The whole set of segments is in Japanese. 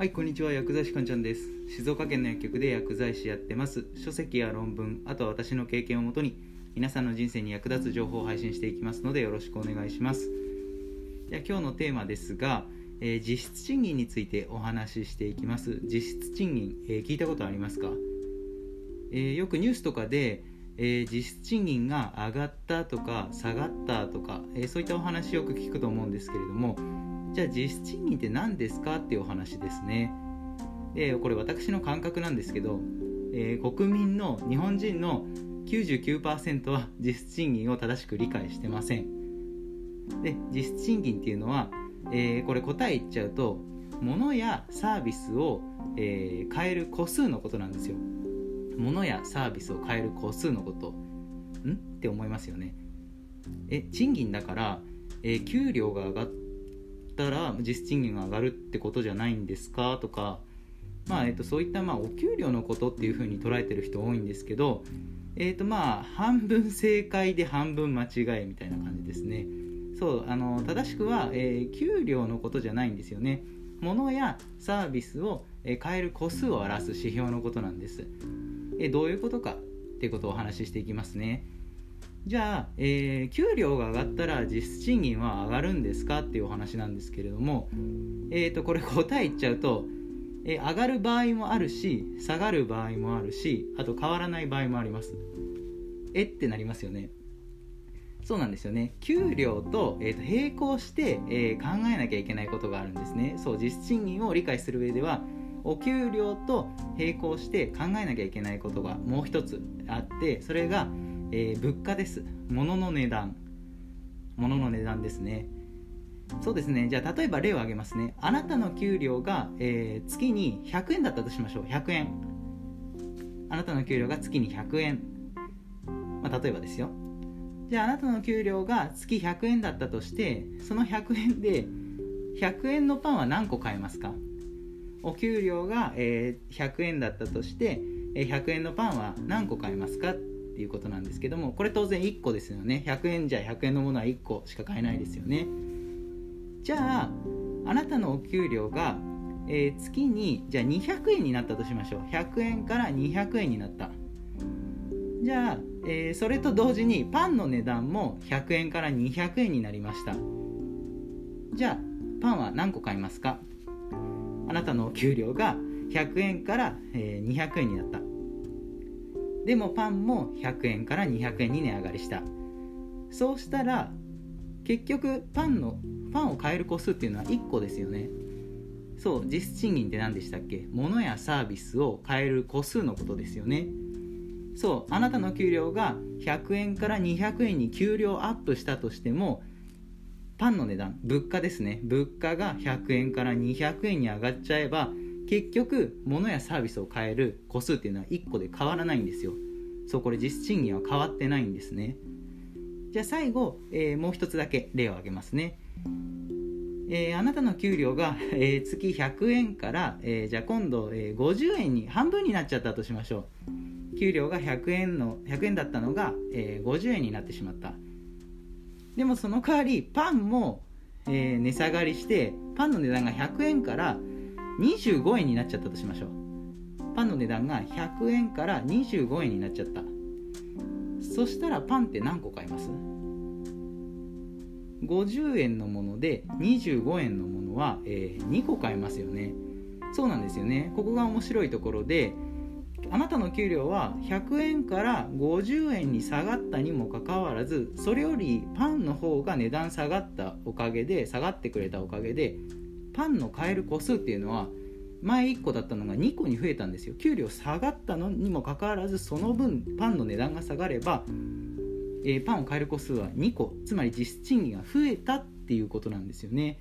はい、こんにちは。薬剤師かんちゃんです。静岡県の薬局で薬剤師やってます。書籍や論文、あとは私の経験をもとに、皆さんの人生に役立つ情報を配信していきますので、よろしくお願いします。じゃあ今日のテーマですが、えー実質賃金についてお話ししていきます。実質賃金、えー聞いたことありますか、えーよくニュースとかで、えー実質賃金が上がったとか下がったとか、えーそういったお話よく聞くと思うんですけれどもじゃあ実質賃金って何ですかっていうお話ですね。でこれ私の感覚なんですけど、えー国民の日本人の99%は実質賃金を正しく理解してません。で実質賃金っていうのは、えこれ答え言っちゃうと物やサービスを、えー変える個数のことなんですよ。物やサービスを変える個数のこと。ん？って思いますよね。え賃金だから、えー給料が上がったら実質賃金が上がるってことじゃないんですか？とかまあえっとそういったまあお給料のことっていうふうに捉えてる人多いんですけどえっとまあ半分正解で半分間違いみたいな感じですね。そうあの正しくは、えー給料のことじゃないんですよね。物やサービスをえ変える個数を表す指標のことなんです。えどういうことかっていうことをお話ししていきますね。じゃあ、えー給料が上がったら実質賃金は上がるんですかっていうお話なんですけれども、えー、とこれ答え言っちゃうと、えー上がる場合もあるし下がる場合もあるしあと変わらない場合もあります。えってなりますよね。そうなんですよね。給料と,、えーと並行して、えー考えなきゃいけないことがあるんですね。そう実質賃金を理解する上ではお給料と並行して考えなきゃいけないことがもう一つあってそれが、えー物価です。物の値段。物の値段ですね。そうですね。じゃあ例えば例を挙げますね。あなたの給料が、えー月に100円だったとしましょう。100円。あなたの給料が月に100円、まあ、例えばですよ。じゃああなたの給料が月100円だったとしてその100円で100円のパンは何個買えますか？お給料が、え100円だったとして100円のパンは何個買えますかっていうことなんですけどもこれ当然1個ですよね。100円じゃ100円のものは1個しか買えないですよね。じゃああなたのお給料が、え月にじゃあ200円になったとしましょう。100円から200円になった。じゃあ、えそれと同時にパンの値段も100円から200円になりました。じゃあパンは何個買いますか？あなたのお給料が100円から、200円になった。でもパンも100円から200円に値上がりした。そうしたら結局パンのパンを買える個数っていうのは1個ですよね。そう実質賃金って何でしたっけ？物やサービスを買える個数のことですよね。そうあなたの給料が100円から200円に給料アップしたとしてもパンの値段物価ですね。物価が100円から200円に上がっちゃえば結局物やサービスを買える個数っていうのは1個で変わらないんですよ。そうこれ実質賃金は変わってないんですね。じゃあ最後、えーもう一つだけ例を挙げますね。えーあなたの給料が、えー月100円から、えーじゃあ今度、え50円に半分になっちゃったとしましょう。給料が100円の100円だったのが、え50円になってしまった。でもその代わりパンも、えー値下がりしてパンの値段が100円から25円になっちゃったとしましょう。パンの値段が100円から25円になっちゃった。そしたらパンって何個買います？50円のもので25円のものは、えー2個買えますよね。そうなんですよね。ここが面白いところであなたの給料は100円から50円に下がったにもかかわらずそれよりパンの方が値段下がったおかげで下がってくれたおかげでパンの買える個数っていうのは前1個だったのが2個に増えたんですよ。給料下がったのにもかかわらずその分パンの値段が下がれば、えーパンを買える個数は2個つまり実質賃金が増えたっていうことなんですよね、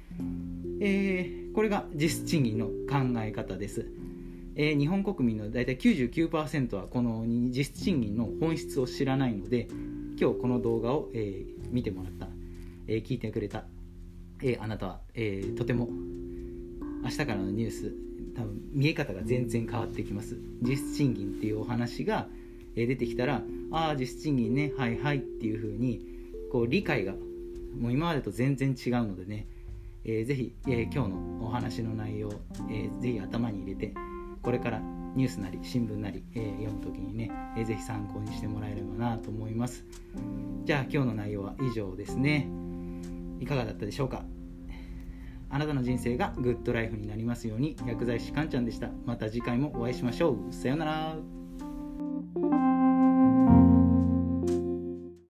えーこれが実質賃金の考え方です。えー日本国民の大体99%はこの実質賃金の本質を知らないので今日この動画を、えー見てもらった、えー聞いてくれた、えあなたは、えとても明日からのニュース多分見え方が全然変わってきます。実質賃金っていうお話が、え出てきたらああ実質賃金ねはいはいっていう風にこう理解がもう今までと全然違うのでね、えー、ぜひ、え、今日のお話の内容、えー、ぜひ頭に入れてこれからニュースなり新聞なり、えー、読む時にね、えー、ぜひ参考にしてもらえればなと思います。じゃあ今日の内容は以上ですね。いかがだったでしょうか？あなたの人生がグッドライフになりますように薬剤師かんちゃんでした。また次回もお会いしましょう。さようなら。